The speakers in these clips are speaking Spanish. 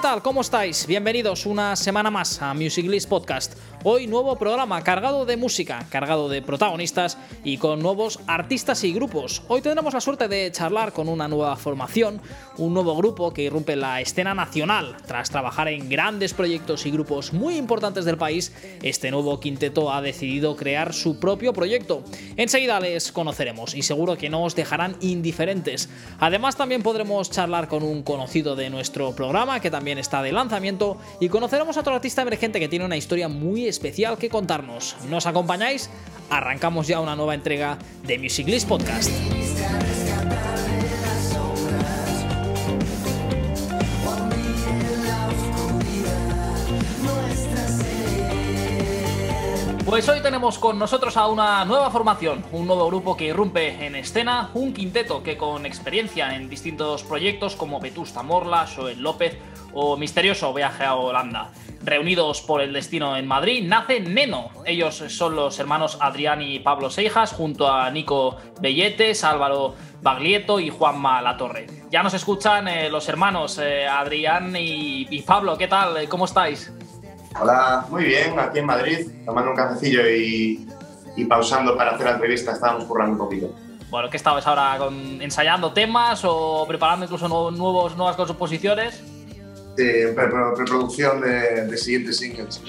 tal? ¿Cómo estáis? Bienvenidos una semana más a Music List Podcast. Hoy nuevo programa cargado de música, cargado de protagonistas y con nuevos artistas y grupos. Hoy tendremos la suerte de charlar con una nueva formación, un nuevo grupo que irrumpe la escena nacional. Tras trabajar en grandes proyectos y grupos muy importantes del país, este nuevo quinteto ha decidido crear su propio proyecto. Enseguida les conoceremos y seguro que no os dejarán indiferentes. Además también podremos charlar con un conocido de nuestro programa que también está de lanzamiento y conoceremos a otro artista emergente que tiene una historia muy especial que contarnos. ¿Nos acompañáis? Arrancamos ya una nueva entrega de Music List Podcast. Pues hoy tenemos con nosotros a una nueva formación, un nuevo grupo que irrumpe en escena, un quinteto que con experiencia en distintos proyectos como Vetusta Morla, Joel López o Misterioso Viaje a Holanda. Reunidos por el destino en Madrid, nace Neno. Ellos son los hermanos Adrián y Pablo Seijas, junto a Nico Belletes, Álvaro Baglietto y Juanma Latorre. Ya nos escuchan eh, los hermanos eh, Adrián y, y Pablo. ¿Qué tal? ¿Cómo estáis? Hola, muy bien, aquí en Madrid, tomando un cafecillo y, y pausando para hacer la entrevista, estábamos currando un poquito. Bueno, ¿qué estabas ahora con, ensayando temas o preparando incluso nuevos, nuevas composiciones? Sí, pre preproducción de, de, siguientes singles.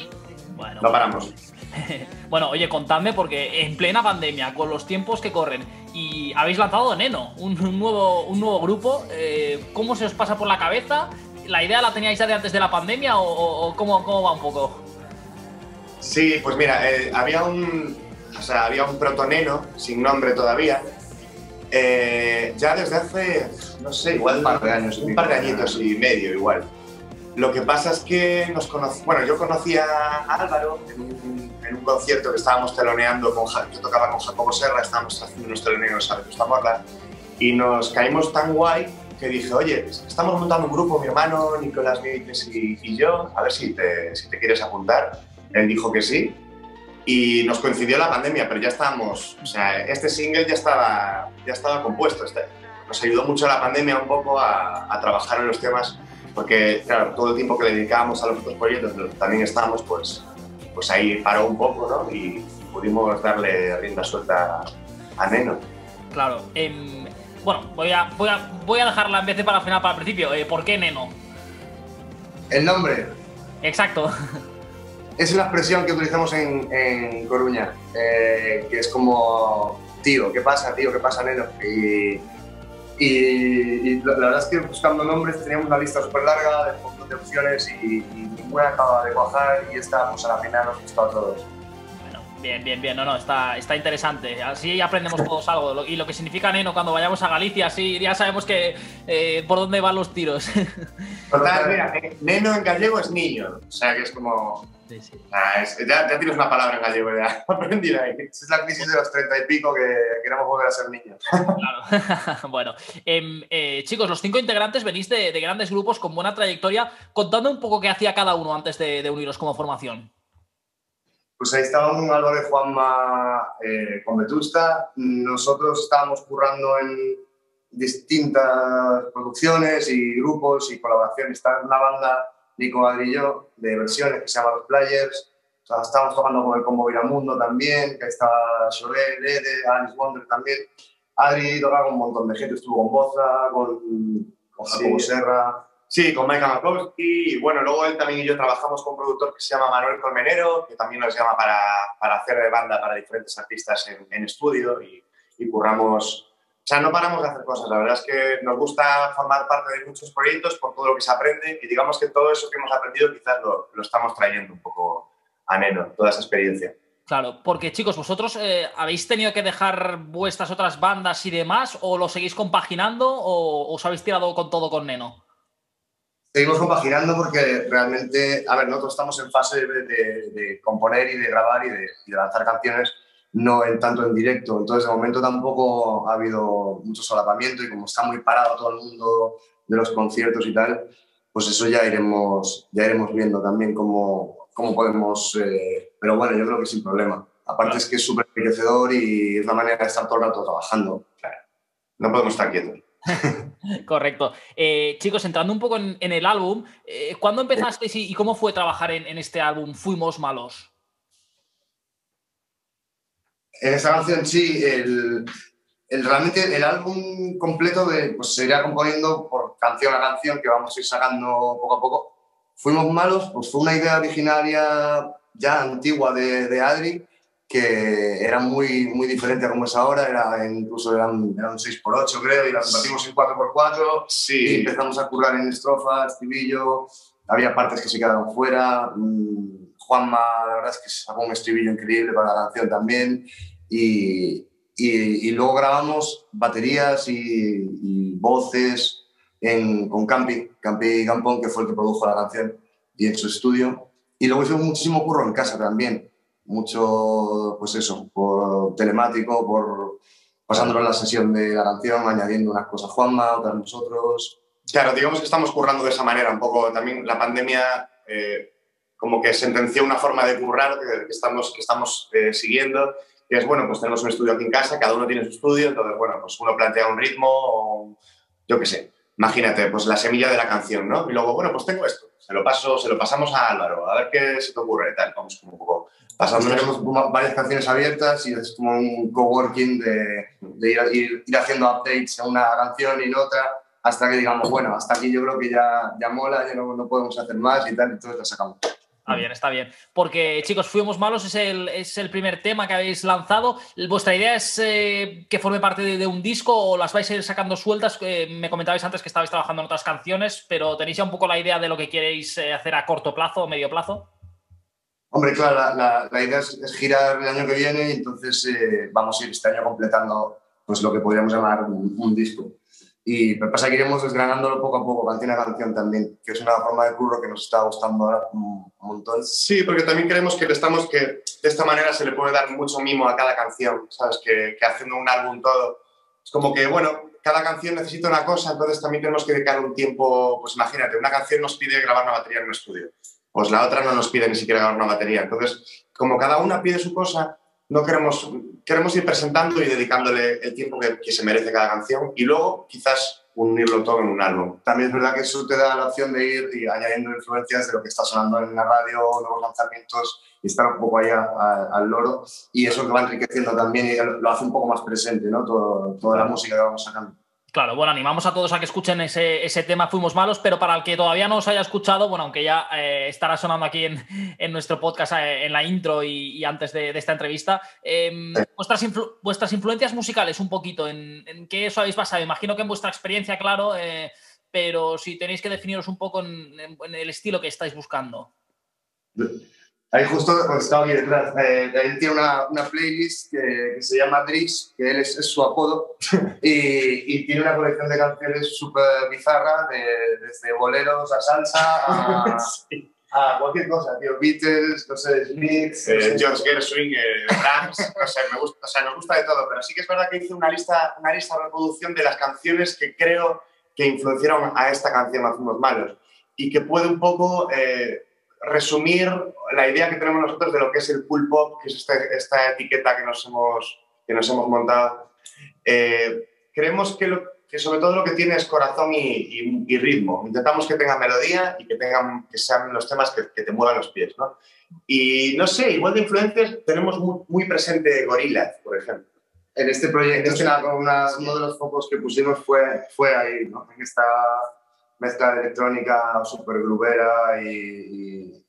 Bueno, no paramos. bueno, oye, contadme, porque en plena pandemia, con los tiempos que corren, y habéis lanzado Neno, un, un nuevo, un nuevo grupo, eh, ¿cómo se os pasa por la cabeza? ¿La idea la teníais ya de antes de la pandemia o, o cómo, cómo, va un poco? Sí, pues mira, eh, había un, o sea, había un protoneno sin nombre todavía. Eh, ya desde hace, no sé, igual un par de años, un par de añitos y medio igual. Lo que pasa es que nos conocí, bueno, yo conocí a Álvaro en un, en un concierto que estábamos teloneando con, yo tocaba con Jacobo Serra, estábamos haciendo unos teloneos a Vetusta Morla y nos caímos tan guay que dije, oye, estamos montando un grupo, mi hermano Nicolás Míguez y, y, yo, a ver si te, si te quieres apuntar. Él dijo que sí y nos coincidió la pandemia, pero ya estábamos, o sea, este single ya estaba, ya estaba compuesto. Este, nos ayudó mucho la pandemia un poco a, a, trabajar en los temas, porque, claro, todo el tiempo que le dedicábamos a los otros proyectos, que también estábamos, pues, pues ahí paró un poco, ¿no? Y pudimos darle rienda suelta a Neno. Claro, eh, bueno, voy a, voy, a, voy a dejarla en vez de para el final, para el principio. Eh, ¿Por qué Neno? El nombre. Exacto. Es una expresión que utilizamos en, en Coruña, eh, que es como, tío, ¿qué pasa, tío? ¿Qué pasa, Neno? Y, y, y la, la, verdad es que buscando nombres teníamos una lista súper larga de de opciones y, y ninguna acaba de cuajar y pues a la final nos gustó a todos. Bien, bien, bien, no, no, está, está interesante. Así aprendemos todos algo. Y lo que significa Neno cuando vayamos a Galicia, así ya sabemos que eh, por dónde van los tiros. Total, mira, Neno en gallego es niño. O sea, que es como. Sí, sí. Ah, es, ya, ya, tienes una palabra en gallego, ya aprendí ahí. Es la crisis de los treinta y pico que queremos volver a ser niños. Claro. bueno, eh, eh, chicos, los cinco integrantes venís de, de, grandes grupos con buena trayectoria. Contadme un poco qué hacía cada uno antes de, de uniros como formación. Pues ahí estaban Álvaro y Juanma eh, con Vetusta. Nosotros estábamos currando en distintas producciones y grupos y colaboraciones. Está una banda, Nico Adri y yo, de versiones que se llama Los Players. O sea, estábamos tocando con el Combo Viramundo también, que estaba Joel, Ede, Alice Wonder también. Adri tocaba con un montón de gente, estuvo con Boza, con, con Jacobo sí. Serra. Sí, con Mike Makowski. Y bueno, luego él también y yo trabajamos con un productor que se llama Manuel Colmenero, que también nos llama para, para hacer de banda para diferentes artistas en, estudio y, y, curramos. O sea, no paramos de hacer cosas. La verdad es que nos gusta formar parte de muchos proyectos por todo lo que se aprende y digamos que todo eso que hemos aprendido quizás lo, lo estamos trayendo un poco a Neno, toda esa experiencia. Claro, porque chicos, vosotros eh, habéis tenido que dejar vuestras otras bandas y demás, o lo seguís compaginando, o os habéis tirado con todo con Neno. Seguimos compaginando porque realmente, a ver, nosotros estamos en fase de, de, de componer y de grabar y de, y de, lanzar canciones, no en tanto en directo. Entonces, de momento tampoco ha habido mucho solapamiento y como está muy parado todo el mundo de los conciertos y tal, pues eso ya iremos, ya iremos viendo también cómo, cómo podemos... Eh, pero bueno, yo creo que sin problema. Aparte es que es súper enriquecedor y es una manera de estar todo el rato trabajando. No podemos estar quietos. Correcto. Eh, chicos, entrando un poco en, el álbum, eh, ¿cuándo empezasteis y, cómo fue trabajar en, este álbum Fuimos Malos? Esta canción sí, el, realmente el álbum completo de, pues, se irá componiendo por canción a canción que vamos a ir sacando poco a poco. Fuimos Malos, pues fue una idea originaria ya antigua de, de Adri, que era muy, muy diferente a como es ahora, era, incluso eran, eran 6x8 creo, y las batimos en 4x4, sí. y empezamos a currar en estrofas, estribillo, había partes que se quedaron fuera, mm, Juanma, la verdad es que sacó un estribillo increíble para la canción también, y, y, y luego grabamos baterías y, y voces en, con Campi, Campi Gampón, que fue el que produjo la canción, y en su estudio, y luego hicimos muchísimo curro en casa también, mucho, pues eso, por telemático, por pasándolo la sesión de la canción, añadiendo unas cosas Juanma, otras nosotros. Claro, digamos que estamos currando de esa manera un poco. También la pandemia eh, como que sentenció una forma de currar que, estamos, que estamos eh, siguiendo, que es, bueno, pues tenemos un estudio aquí en casa, cada uno tiene su estudio, entonces, bueno, pues uno plantea un ritmo o yo qué sé. Imagínate, pues la semilla de la canción, ¿no? Y luego, bueno, pues tengo esto, se lo, paso, se lo pasamos a Álvaro, a ver qué se te ocurre, tal, vamos como un poco Pasando tenemos varias canciones abiertas y es como un coworking de, de ir, ir, haciendo updates a una canción y en otra hasta que digamos, bueno, hasta aquí yo creo que ya, ya mola, ya no, no podemos hacer más y tal, entonces la sacamos. Está bien, está bien. Porque, chicos, Fuimos Malos es el, es el primer tema que habéis lanzado. ¿Vuestra idea es eh, que forme parte de, un disco o las vais a ir sacando sueltas? Eh, me comentabais antes que estabais trabajando en otras canciones, pero ¿tenéis ya un poco la idea de lo que queréis eh, hacer a corto plazo o medio plazo? Hombre, claro, la, idea es, girar el año que viene y entonces eh, vamos a ir este año completando pues, lo que podríamos llamar un, disco. Y que pasa que iremos desgranándolo poco a poco, canción a canción también, que es una forma de curro que nos está gustando ahora un montón. Sí, porque también creemos que, estamos, que de esta manera se le puede dar mucho mimo a cada canción, ¿sabes? Que, que haciendo un álbum todo. Es como que, bueno, cada canción necesita una cosa, entonces también tenemos que dedicar un tiempo, pues imagínate, una canción nos pide grabar una batería en un estudio pues la otra no nos pide ni siquiera grabar una batería. Entonces, como cada una pide su cosa, no queremos, queremos ir presentando y dedicándole el tiempo que, se merece cada canción y luego quizás unirlo todo en un álbum. También es verdad que eso te da la opción de ir y añadiendo influencias de lo que está sonando en la radio, nuevos lanzamientos y estar un poco allá al loro y eso que va enriqueciendo también y lo hace un poco más presente, ¿no? toda la música que vamos sacando. Claro, bueno, animamos a todos a que escuchen ese, ese, tema Fuimos Malos, pero para el que todavía no os haya escuchado, bueno, aunque ya eh, estará sonando aquí en, en nuestro podcast, eh, en la intro y, antes de, esta entrevista, em, vuestras, vuestras influencias musicales un poquito, ¿en, ¿en, qué os habéis basado? Imagino que en vuestra experiencia, claro, eh, pero si tenéis que definiros un poco en, en el estilo que estáis buscando. Ahí justo pues, estaba aquí detrás. Eh, él tiene una, una playlist que, que, se llama Drix, que él es, su apodo, y, y, tiene una colección de canciones súper bizarra, desde boleros a salsa a, a, cualquier cosa, tío. Beatles, no sé, Smith, eh, George Gershwin, eh, Brahms, no sé, me gusta, o sea, nos gusta de todo, pero sí que es verdad que hice una lista, una lista de reproducción de las canciones que creo que influenciaron a esta canción Hacemos Malos y que puede un poco... Eh, resumir la idea que tenemos nosotros de lo que es el cool pop, que es esta, etiqueta que nos hemos, que nos hemos montado. Eh, creemos que, que, sobre todo lo que tiene es corazón y, ritmo. Intentamos que tenga melodía y que, tengan, que sean los temas que, te muevan los pies. ¿no? Y no sé, igual de influencias tenemos muy, presente Gorillaz, por ejemplo. En este proyecto, este uno de los focos que pusimos fue, fue ahí, ¿no? en esta mezcla de electrónica súper grubera y, y,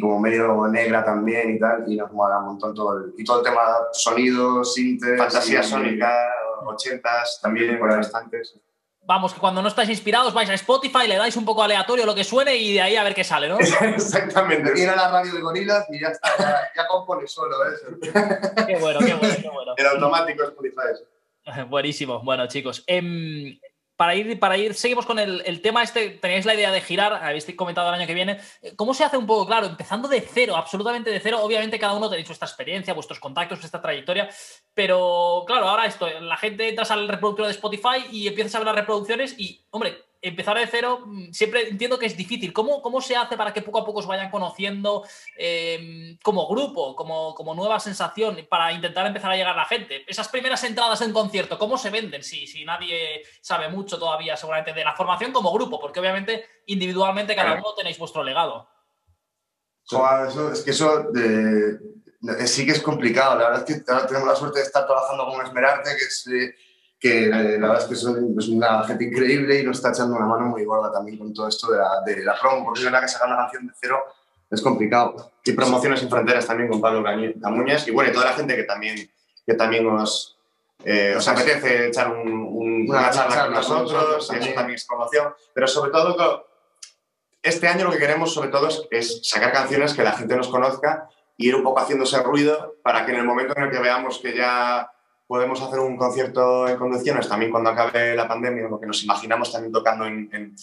como medio negra también y tal, y nos mola un montón todo el, y todo el tema sonidos, sintes... Fantasía sónica, ochentas, también por bastantes. Vamos, que cuando no estáis inspirados vais a Spotify, le dais un poco aleatorio lo que suene y de ahí a ver qué sale, ¿no? Exactamente. Ir a la radio de gorilas y ya está, ya, compone solo eso. qué bueno, qué bueno, qué bueno. El automático Spotify. Buenísimo. Bueno, chicos. Eh, para ir, para ir, seguimos con el, tema este, tenéis la idea de girar, habéis comentado el año que viene, ¿cómo se hace un poco, claro, empezando de cero, absolutamente de cero, obviamente cada uno tenéis vuestra experiencia, vuestros contactos, vuestra trayectoria, pero claro, ahora esto, la gente entras al reproductor de Spotify y empiezas a ver las reproducciones y, hombre, empezar de cero, mm, siempre entiendo que es difícil. ¿Cómo, cómo se hace para que poco a poco os vayan conociendo em, como grupo, como, como nueva sensación, para intentar empezar a llegar a la gente? Esas primeras entradas en concierto, ¿cómo se venden? Si, si nadie sabe mucho todavía, seguramente, de la formación como grupo, porque obviamente individualmente cada uno tenéis vuestro legado. eso, es que eso sí que es complicado. La verdad es que ahora tenemos la suerte de estar trabajando con Esmerarte, que es eh, que eh, la verdad es que son, es una gente increíble y nos está echando una mano muy gorda también con todo esto de la, de la promo, porque es verdad que sacar una canción de cero es complicado. Y promociones sin fronteras también con Pablo Camuñas y bueno, y toda la gente que también, que también nos, eh, os apetece echar un, una, charla, con nosotros, y eso también es promoción, pero sobre todo este año lo que queremos sobre todo es, es, sacar canciones que la gente nos conozca y ir un poco haciendo ese ruido para que en el momento en el que veamos que ya podemos hacer un concierto en condiciones también cuando acabe la pandemia, lo que nos imaginamos también tocando en,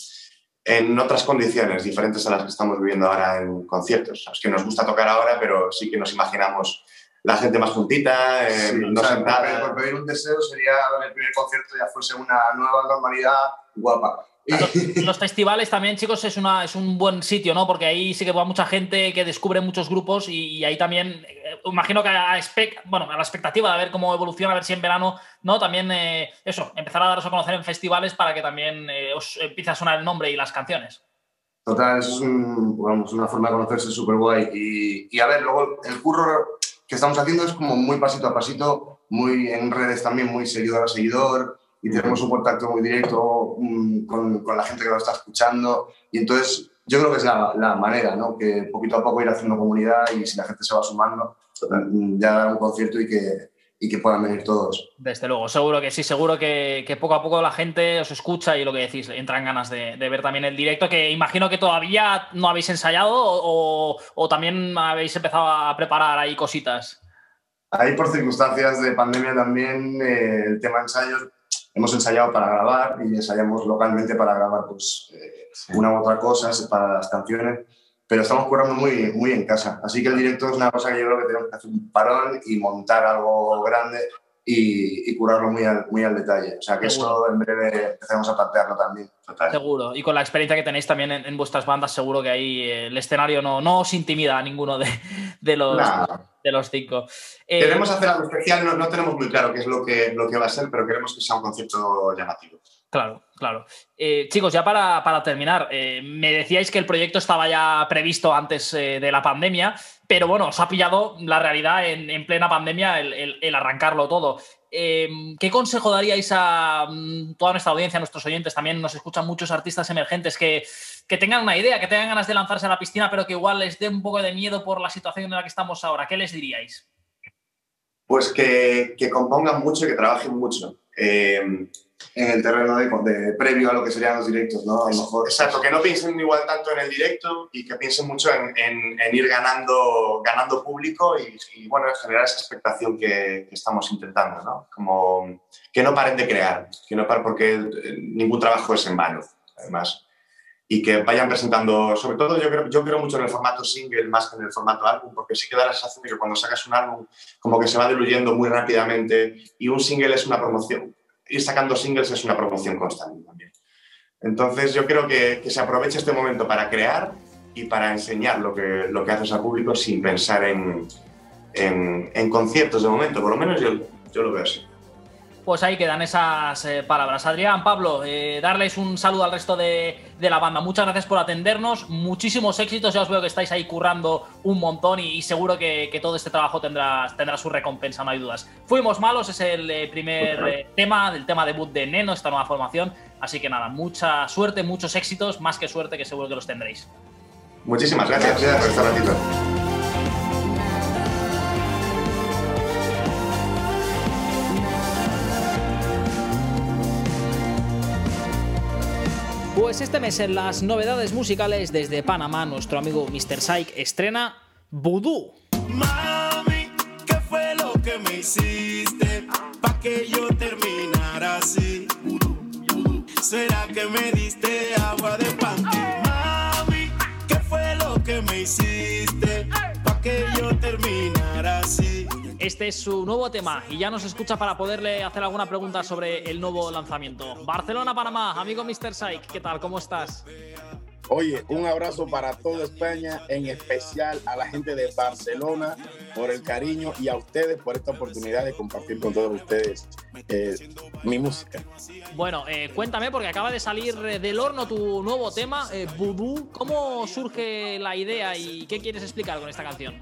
en, otras condiciones diferentes a las que estamos viviendo ahora en conciertos. Es que nos gusta tocar ahora, pero sí que nos imaginamos la gente más juntita, eh, no sentada. Por pedir un deseo sería el primer concierto ya fuese una nueva normalidad guapa. Los, festivales también, chicos, es, una, es un buen sitio, ¿no? Porque ahí sí que va mucha gente que descubre muchos grupos y, ahí también, eh, imagino que a, bueno, a la expectativa de ver cómo evoluciona, a ver si en verano, ¿no? También, eh, eso, empezar a daros a conocer en festivales para que también eh, os empiece a sonar el nombre y las canciones. Total, eso es una forma de conocerse súper guay. Y, y, a ver, luego el curro que estamos haciendo es como muy pasito a pasito, muy en redes también, muy seguidor a seguidor y tenemos un contacto muy directo mm, con, con, la gente que nos está escuchando. Y entonces yo creo que es la, la, manera, ¿no? Que poquito a poco ir haciendo comunidad y si la gente se va sumando, mm, ya dar un concierto y que, y que puedan venir todos. Desde luego, seguro que sí, seguro que, que, poco a poco la gente os escucha y lo que decís, entran ganas de, de ver también el directo, que imagino que todavía no habéis ensayado o, o también habéis empezado a preparar ahí cositas. Ahí por circunstancias de pandemia también eh, el tema ensayos hemos ensayado para grabar y ensayamos localmente para grabar pues, eh, una u otra cosa para las canciones, pero estamos curando muy, muy en casa. Así que el directo es una cosa que yo creo que tenemos que hacer un parón y montar algo grande y, y curarlo muy al, muy al detalle. O sea que eso en breve empezamos a plantearlo también. Seguro. Y con la experiencia que tenéis también en, vuestras bandas, seguro que ahí eh, el escenario no, no os intimida a ninguno de, de los, de los cinco. Eh, queremos hacer algo especial, no, no, tenemos muy claro qué es lo que, lo que va a ser, pero queremos que sea un concierto llamativo. Claro, claro. Eh, chicos, ya para, para terminar, eh, me decíais que el proyecto estaba ya previsto antes eh, de la pandemia, pero bueno, os ha pillado la realidad en, en plena pandemia el, el, arrancarlo todo. ¿Qué consejo daríais a mm, toda nuestra audiencia, a nuestros oyentes? También nos escuchan muchos artistas emergentes que, que tengan una idea, que tengan ganas de lanzarse a la piscina, pero que igual les dé un poco de miedo por la situación en la que estamos ahora. ¿Qué les diríais? Pues que, que compongan mucho y que trabajen mucho. Eh, en el terreno de, previo a lo que serían los directos, ¿no? A lo mejor. Exacto, que no piensen igual tanto en el directo y que piensen mucho en, en, ir ganando, ganando público y, y, bueno, generar esa expectación que, que, estamos intentando, ¿no? Como que no paren de crear, que no paren porque ningún trabajo es en vano, además. Y que vayan presentando, sobre todo yo creo, yo creo mucho en el formato single más que en el formato álbum, porque sí que da la sensación de que cuando sacas un álbum como que se va diluyendo muy rápidamente y un single es una promoción, ir sacando singles es una promoción constante también. Entonces yo creo que, que, se aproveche este momento para crear y para enseñar lo que, lo que haces al público sin pensar en, en, en conciertos de momento, por lo menos yo, yo lo veo así pues ahí quedan esas eh, palabras. Adrián, Pablo, eh, darles un saludo al resto de, de, la banda. Muchas gracias por atendernos, muchísimos éxitos. Ya os veo que estáis ahí currando un montón y, y seguro que, que, todo este trabajo tendrá, tendrá su recompensa, no hay dudas. Fuimos malos, es el eh, primer tema del tema debut de Neno, esta nueva formación. Así que nada, mucha suerte, muchos éxitos, más que suerte, que seguro que los tendréis. Muchísimas gracias, gracias por estar ratito. Pues este mes en las novedades musicales desde Panamá, nuestro amigo Mr. Psych estrena Voodoo. Mami, ¿qué fue lo que me hiciste pa' que yo terminara así? ¿Será que me diste agua de panty? Mami, ¿qué fue lo que me hiciste pa' que yo terminara así? Este es su nuevo tema y ya nos escucha para poderle hacer alguna pregunta sobre el nuevo lanzamiento. Barcelona, Panamá, amigo Mr. Psych, ¿qué tal? ¿Cómo estás? Oye, un abrazo para toda España, en especial a la gente de Barcelona por el cariño y a ustedes por esta oportunidad de compartir con todos ustedes eh, mi música. Bueno, eh, cuéntame, porque acaba de salir del horno tu nuevo tema, eh, Voodoo. ¿Cómo surge la idea y qué quieres explicar con esta canción?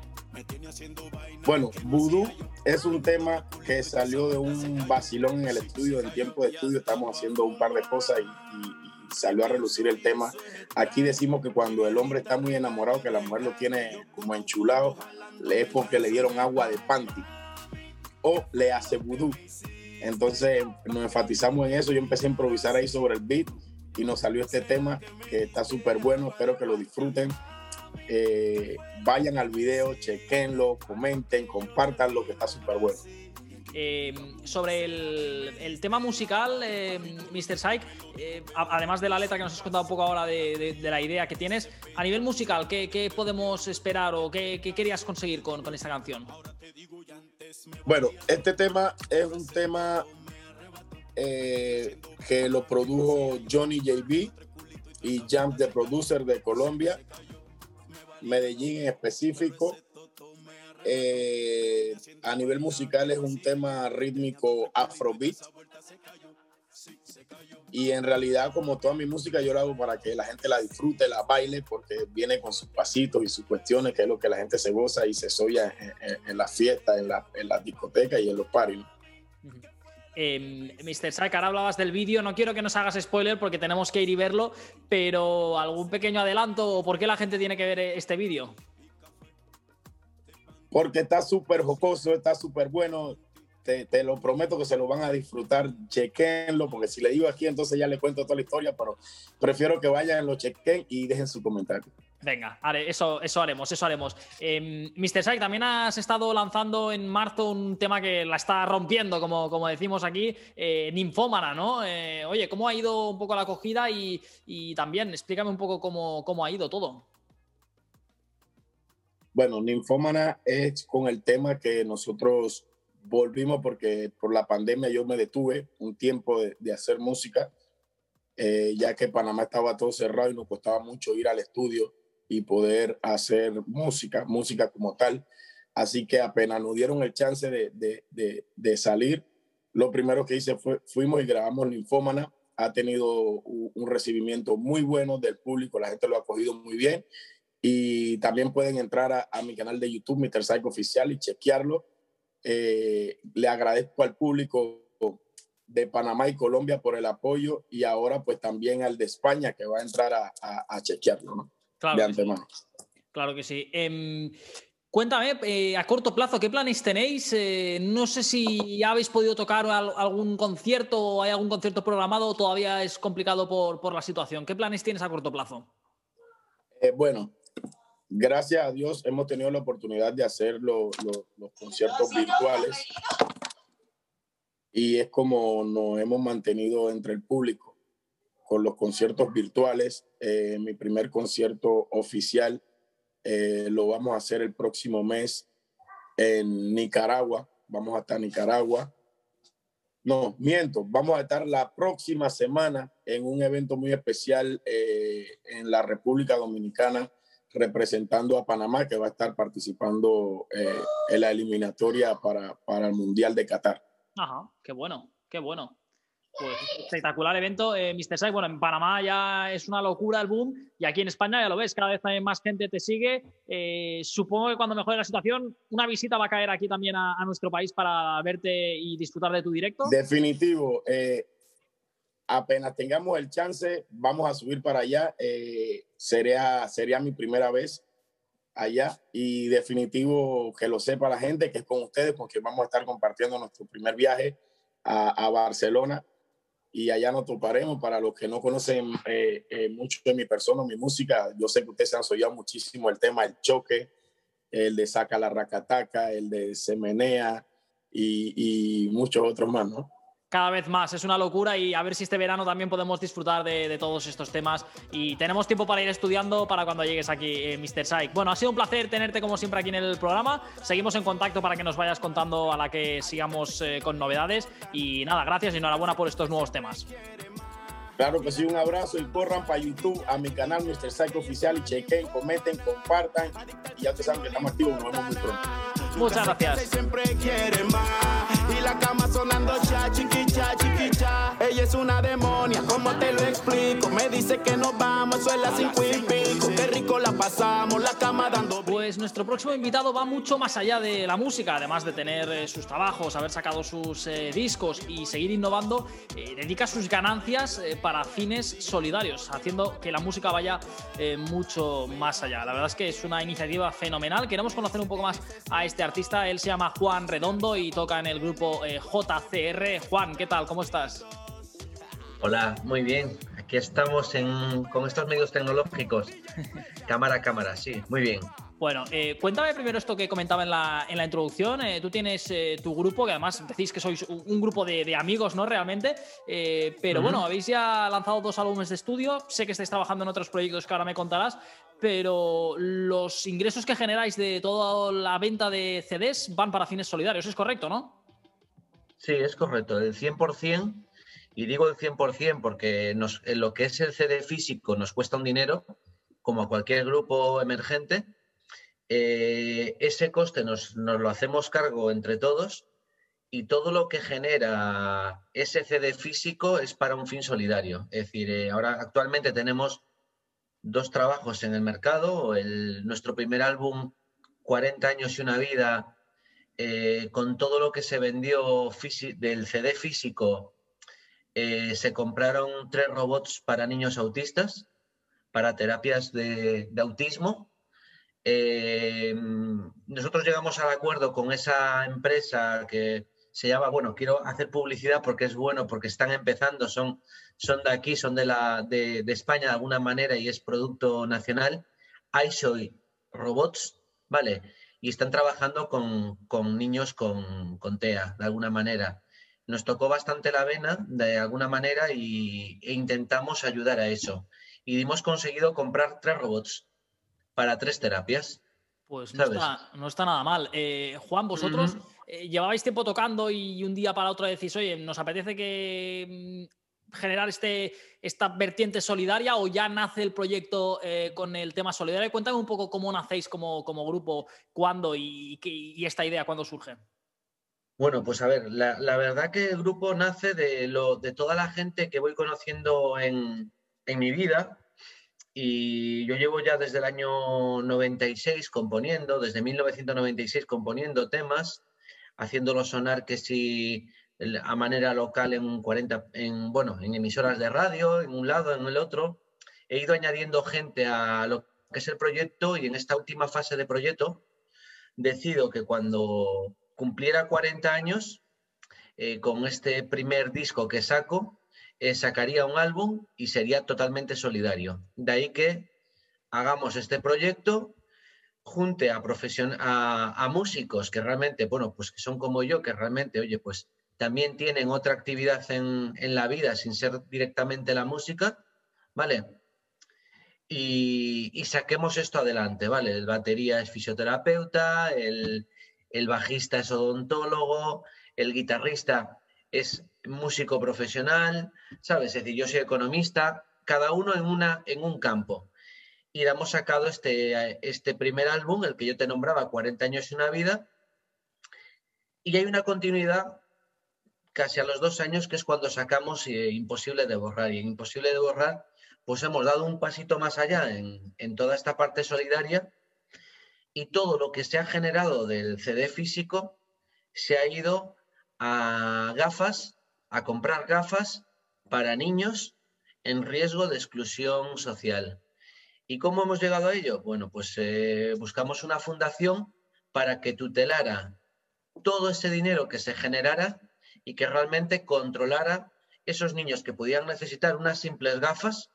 Bueno, Voodoo es un tema que salió de un vacilón en el estudio, en tiempo de estudio. Estamos haciendo un par de cosas y salió a relucir el tema. Aquí decimos que cuando el hombre está muy enamorado, que la mujer lo tiene como enchulado, es porque le dieron agua de panty o le hace vudú. Entonces nos enfatizamos en eso. Yo empecé a improvisar ahí sobre el beat y nos salió este tema que está súper bueno. Espero que lo disfruten. Eh, vayan al video, chequenlo, comenten, compartan lo que está súper bueno. Eh, sobre el, tema musical, eh, Mr. Eh, además de la letra que nos has contado un poco ahora de, la idea que tienes, a nivel musical, ¿qué, podemos esperar o qué, querías conseguir con, esta canción? Bueno, este tema es un tema que lo produjo Johnny JB y Jam, the producer de Colombia, Medellín en específico. Eh, a nivel musical es un tema rítmico afrobeat. Y en realidad, como toda mi música, yo la hago para que la gente la disfrute, la baile, porque viene con sus pasitos y sus cuestiones, que es lo que la gente se goza y se soya en, las fiestas, en, la, en las discotecas y en los parties. Eh, Mr. Sack, ahora hablabas del vídeo, no quiero que nos hagas spoiler porque tenemos que ir y verlo, pero algún pequeño adelanto o por qué la gente tiene que ver este vídeo porque está súper jocoso, está súper bueno. Te, lo prometo que se lo van a disfrutar. Chequenlo, porque si le digo aquí, entonces ya le cuento toda la historia, pero prefiero que vayan, lo chequen y dejen su comentario. Venga, eso, eso haremos, eso haremos. Eh, Mr. Sai, también has estado lanzando en marzo un tema que la está rompiendo, como, como decimos aquí, eh, Ninfómana, ¿no? Eh, oye, ¿cómo ha ido un poco la acogida? Y, y también explícame un poco cómo, cómo ha ido todo. Bueno, Ninfómana es con el tema que nosotros volvimos porque por la pandemia yo me detuve un tiempo de, hacer música, eh, ya que Panamá estaba todo cerrado y nos costaba mucho ir al estudio y poder hacer música, música como tal. Así que apenas nos dieron el chance de, de, salir, lo primero que hice fue, fuimos y grabamos Ninfómana. Ha tenido un, recibimiento muy bueno del público, la gente lo ha cogido muy bien y también pueden entrar a, mi canal de YouTube, Mr. Psycho Oficial, y chequearlo. Eh, le agradezco al público de Panamá y Colombia por el apoyo y ahora pues también al de España que va a entrar a, a, chequearlo, ¿no? Claro de antemano. Claro que sí. Em, cuéntame, eh, a corto plazo, ¿qué planes tenéis? Eh, no sé si ya habéis podido tocar algún concierto o hay algún concierto programado o todavía es complicado por, por la situación. ¿Qué planes tienes a corto plazo? bueno, gracias a Dios hemos tenido la oportunidad de hacer los conciertos virtuales y es como nos hemos mantenido entre el público con los conciertos virtuales. Eh, mi primer concierto oficial eh, lo vamos a hacer el próximo mes en Nicaragua. Vamos a estar en Nicaragua. No, miento, vamos a estar la próxima semana en un evento muy especial eh, en la República Dominicana representando a Panamá, que va a estar participando en la eliminatoria para, para, el Mundial de Qatar. Ajá, qué bueno, qué bueno. Pues espectacular evento, eh, Mr. Sai. Bueno, en Panamá ya es una locura el boom y aquí en España ya lo ves, cada vez hay más gente te sigue. Eh, supongo que cuando mejore la situación, una visita va a caer aquí también a, a nuestro país para verte y disfrutar de tu directo. Definitivo. Eh, apenas tengamos el chance, vamos a subir para allá. Eh, sería, sería mi primera vez allá y definitivo que lo sepa la gente que es con ustedes porque vamos a estar compartiendo nuestro primer viaje a, Barcelona y allá nos toparemos. Para los que no conocen eh, eh, mucho de mi persona, mi música, yo sé que ustedes han oído muchísimo el tema El Choque, el de Saca la Racataca, el de Semenea y, y muchos otros más, ¿no? Cada vez más. Es una locura y a ver si este verano también podemos disfrutar de, todos estos temas. Y tenemos tiempo para ir estudiando para cuando llegues aquí, eh, Mr. Psych. Bueno, ha sido un placer tenerte como siempre aquí en el programa. Seguimos en contacto para que nos vayas contando a la que sigamos eh, con novedades. Y nada, gracias y enhorabuena por estos nuevos temas. Claro que sí, un abrazo y corran para YouTube a mi canal Mr. Psycho Oficial y chequen, comenten, compartan y ya te saben que estamos activos, nos vemos muy pronto. Muchas gracias. Siempre quiere más y la cama sonando cha chiquicha chiquicha. Ella es una demonia, ¿cómo te lo explico? Me dice que nos vamos, cinco y pico. Qué rico la pasamos, la cama dando. Pues nuestro próximo invitado va mucho más allá de la música, además de tener eh, sus trabajos, haber sacado sus eh, discos y seguir innovando, eh, dedica sus ganancias para fines solidarios, haciendo que la música vaya mucho más allá. La verdad es que es una iniciativa fenomenal. Queremos conocer un poco más a este artista. Él se llama Juan Redondo y toca en el grupo eh, JCR. Juan, ¿qué tal? ¿Cómo estás? Hola, muy bien. Aquí estamos con estos medios tecnológicos. cámara a cámara, sí, muy bien. Bueno, eh, cuéntame primero esto que comentaba en la, en la introducción. Eh, tú tienes tu grupo, que además decís que sois un grupo de, amigos, ¿no? Realmente. pero bueno, habéis ya lanzado dos álbumes de estudio. Sé que estáis trabajando en otros proyectos que ahora me contarás pero los ingresos que generáis de toda la venta de CDs van para fines solidarios, ¿es correcto, no? Sí, es correcto, el 100%, y digo el 100% porque nos, en lo que es el CD físico nos cuesta un dinero, como a cualquier grupo emergente, eh, ese coste nos, nos lo hacemos cargo entre todos y todo lo que genera ese CD físico es para un fin solidario. Es decir, eh, ahora actualmente tenemos dos trabajos en el mercado. El, nuestro primer álbum, 40 años y una vida, eh, con todo lo que se vendió del CD físico, se compraron tres robots para niños autistas, para terapias de, autismo. Eh, nosotros llegamos al acuerdo con esa empresa que se llama, bueno, quiero hacer publicidad porque es bueno, porque están empezando, son, son de aquí, son de, la, de, España de alguna manera y es producto nacional. iSoy Robots, ¿vale? Y están trabajando con, niños con, TEA, de alguna manera. Nos tocó bastante la vena, de alguna manera, y, e intentamos ayudar a eso. Y hemos conseguido comprar tres robots para tres terapias. Pues no, está, nada mal. Eh, Juan, vosotros eh, llevabais tiempo tocando y un día para otro decís, oye, nos apetece que mm, generar este, esta vertiente solidaria o ya nace el proyecto eh, con el tema solidario. Cuéntame un poco cómo nacéis como, como grupo, cuándo y, y, esta idea, cuándo surge. Bueno, pues a ver, la, la, verdad que el grupo nace de, lo, de toda la gente que voy conociendo en, en mi vida, y yo llevo ya desde el año 96 componiendo, desde 1996 componiendo temas, haciéndolo sonar que si a manera local en 40, en, bueno, en emisoras de radio, en un lado, en el otro. He ido añadiendo gente a lo que es el proyecto y en esta última fase de proyecto decido que cuando cumpliera 40 años, eh, con este primer disco que saco, eh, sacaría un álbum y sería totalmente solidario. De ahí que hagamos este proyecto, junte a, a, a, músicos que realmente, bueno, pues que son como yo, que realmente, oye, pues también tienen otra actividad en, la vida sin ser directamente la música, ¿vale? Y, saquemos esto adelante, ¿vale? El batería es fisioterapeuta, el, el bajista es odontólogo, el guitarrista es músico profesional, ¿sabes? Es decir, yo soy economista, cada uno en, una, en un campo. Y hemos sacado este, este primer álbum, el que yo te nombraba, 40 años y una vida, y hay una continuidad casi a los dos años, que es cuando sacamos eh, Imposible de borrar. Y en Imposible de borrar, pues hemos dado un pasito más allá en, en toda esta parte solidaria y todo lo que se ha generado del CD físico se ha ido a gafas a comprar gafas para niños en riesgo de exclusión social. ¿Y cómo hemos llegado a ello? Bueno, pues eh, buscamos una fundación para que tutelara todo ese dinero que se generara y que realmente controlara esos niños que podían necesitar unas simples gafas,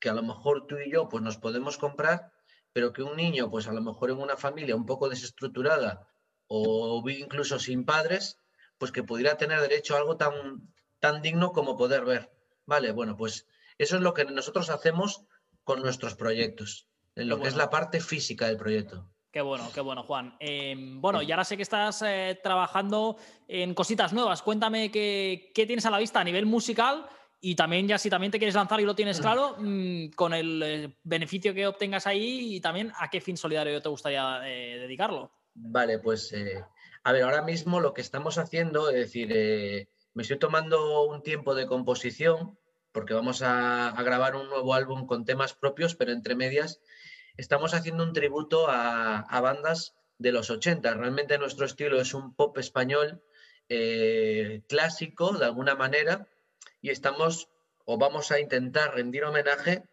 que a lo mejor tú y yo pues nos podemos comprar, pero que un niño pues a lo mejor en una familia un poco desestructurada o incluso sin padres, pues que pudiera tener derecho a algo tan, tan digno como poder ver. Vale, bueno, pues eso es lo que nosotros hacemos con nuestros proyectos, en lo que es la parte física del proyecto. Qué bueno, qué bueno, Juan. Em, bueno, y ahora sé que estás eh, trabajando en cositas nuevas. Cuéntame qué, tienes a la vista a nivel musical y también ya si también te quieres lanzar y lo tienes claro, mm, con el eh, beneficio que obtengas ahí y también a qué fin solidario te gustaría eh, dedicarlo. Vale, pues a ver, ahora mismo lo que estamos haciendo, es decir, me estoy tomando un tiempo de composición porque vamos a, grabar un nuevo álbum con temas propios, pero entre medias estamos haciendo un tributo a, bandas de los 80. Realmente nuestro estilo es un pop español eh, clásico, de alguna manera, y estamos o vamos a intentar rendir homenaje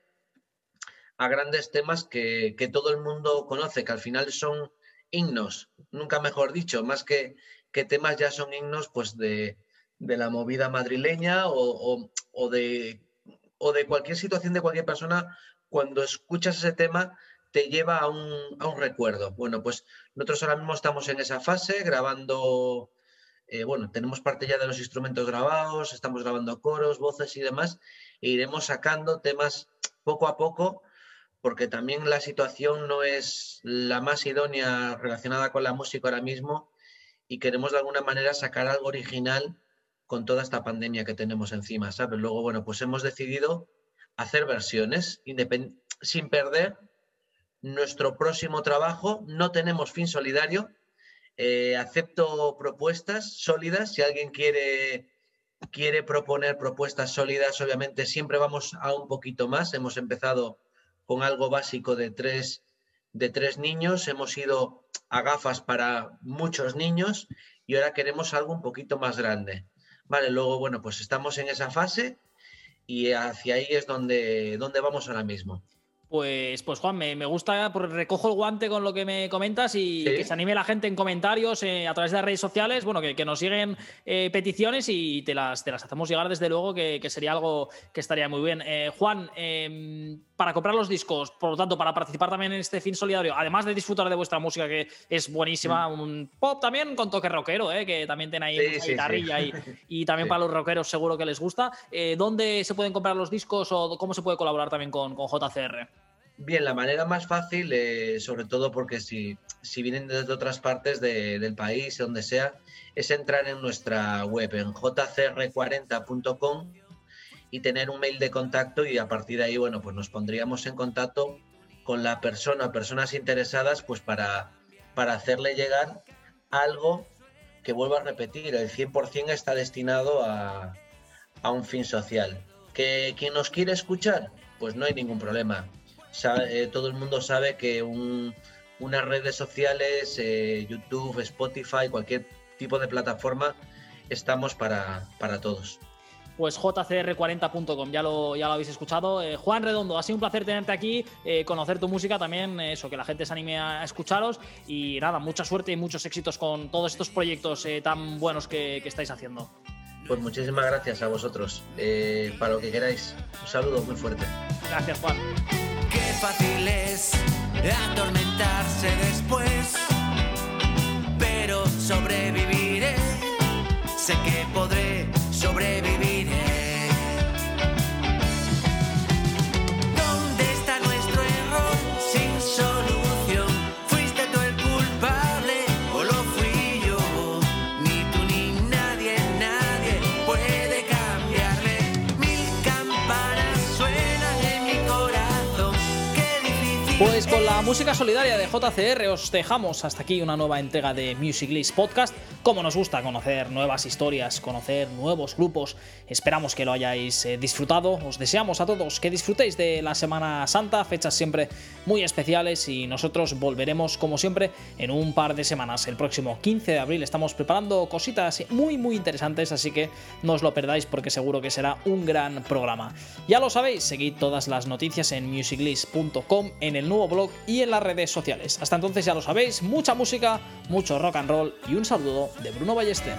a grandes temas que, todo el mundo conoce, que al final son himnos, nunca mejor dicho, más que, que temas ya son himnos pues de, de la movida madrileña o, de, o de cualquier situación de cualquier persona, cuando escuchas ese tema te lleva a un, recuerdo. Bueno, pues nosotros ahora mismo estamos en esa fase grabando, eh, bueno, tenemos parte ya de los instrumentos grabados, estamos grabando coros, voces y demás, e iremos sacando temas poco a poco, porque también la situación no es la más idónea relacionada con la música ahora mismo y queremos de alguna manera sacar algo original con toda esta pandemia que tenemos encima, ¿sabes? Luego, bueno, pues hemos decidido hacer versiones sin perder nuestro próximo trabajo. No tenemos fin solidario. Eh, acepto propuestas sólidas. Si alguien quiere, quiere proponer propuestas sólidas, obviamente siempre vamos a un poquito más. Hemos empezado con algo básico de tres, de tres niños. Hemos ido a gafas para muchos niños y ahora queremos algo un poquito más grande. Vale, luego, bueno, pues estamos en esa fase y hacia ahí es donde, donde vamos ahora mismo. Pues, pues Juan, me, gusta, porque recojo el guante con lo que me comentas y que se anime la gente en comentarios eh, a través de las redes sociales, bueno, que, nos siguen eh, peticiones y te las, te las hacemos llegar desde luego, que, sería algo que estaría muy bien. Eh, Juan, em, para comprar los discos, por lo tanto, para participar también en este fin solidario, además de disfrutar de vuestra música, que es buenísima, mm. un pop también con toque rockero, que también tiene ahí guitarrilla y, y, también para los rockeros seguro que les gusta. ¿Dónde se pueden comprar los discos o cómo se puede colaborar también con, con JCR? Bien, la manera más fácil, eh, sobre todo porque si, si, vienen desde otras partes del país, donde sea, es entrar en nuestra web en jcr40.com y tener un mail de contacto y a partir de ahí, bueno, pues nos pondríamos en contacto con la persona, personas interesadas, pues para, para hacerle llegar algo que vuelvo a repetir, el 100% está destinado a, a un fin social. ¿Que quien nos quiere escuchar? Pues no hay ningún problema eh, todo el mundo sabe que unas redes sociales, eh, YouTube, Spotify, cualquier tipo de plataforma, estamos para, para todos pues jcr40.com, ya lo, ya lo habéis escuchado. Eh, Juan Redondo, ha sido un placer tenerte aquí, conocer tu música también, eso, que la gente se anime a escucharos y nada, mucha suerte y muchos éxitos con todos estos proyectos tan buenos que, que, estáis haciendo. Pues muchísimas gracias a vosotros, para lo que queráis. Un saludo muy fuerte. Gracias, Juan fácil es atormentarse después, pero sobreviviré, música solidaria de JCR os dejamos hasta aquí una nueva entrega de Music List Podcast. Como nos gusta conocer nuevas historias, conocer nuevos grupos, esperamos que lo hayáis eh, disfrutado. Os deseamos a todos que disfrutéis de la Semana Santa, fechas siempre muy especiales y nosotros volveremos como siempre en un par de semanas. El próximo 15 de abril estamos preparando cositas muy muy interesantes, así que no os lo perdáis porque seguro que será un gran programa. Ya lo sabéis, seguid todas las noticias en musiclist.com en el nuevo blog y en las redes sociales. Hasta entonces ya lo sabéis, mucha música, mucho rock and roll y un saludo de Bruno Ballester.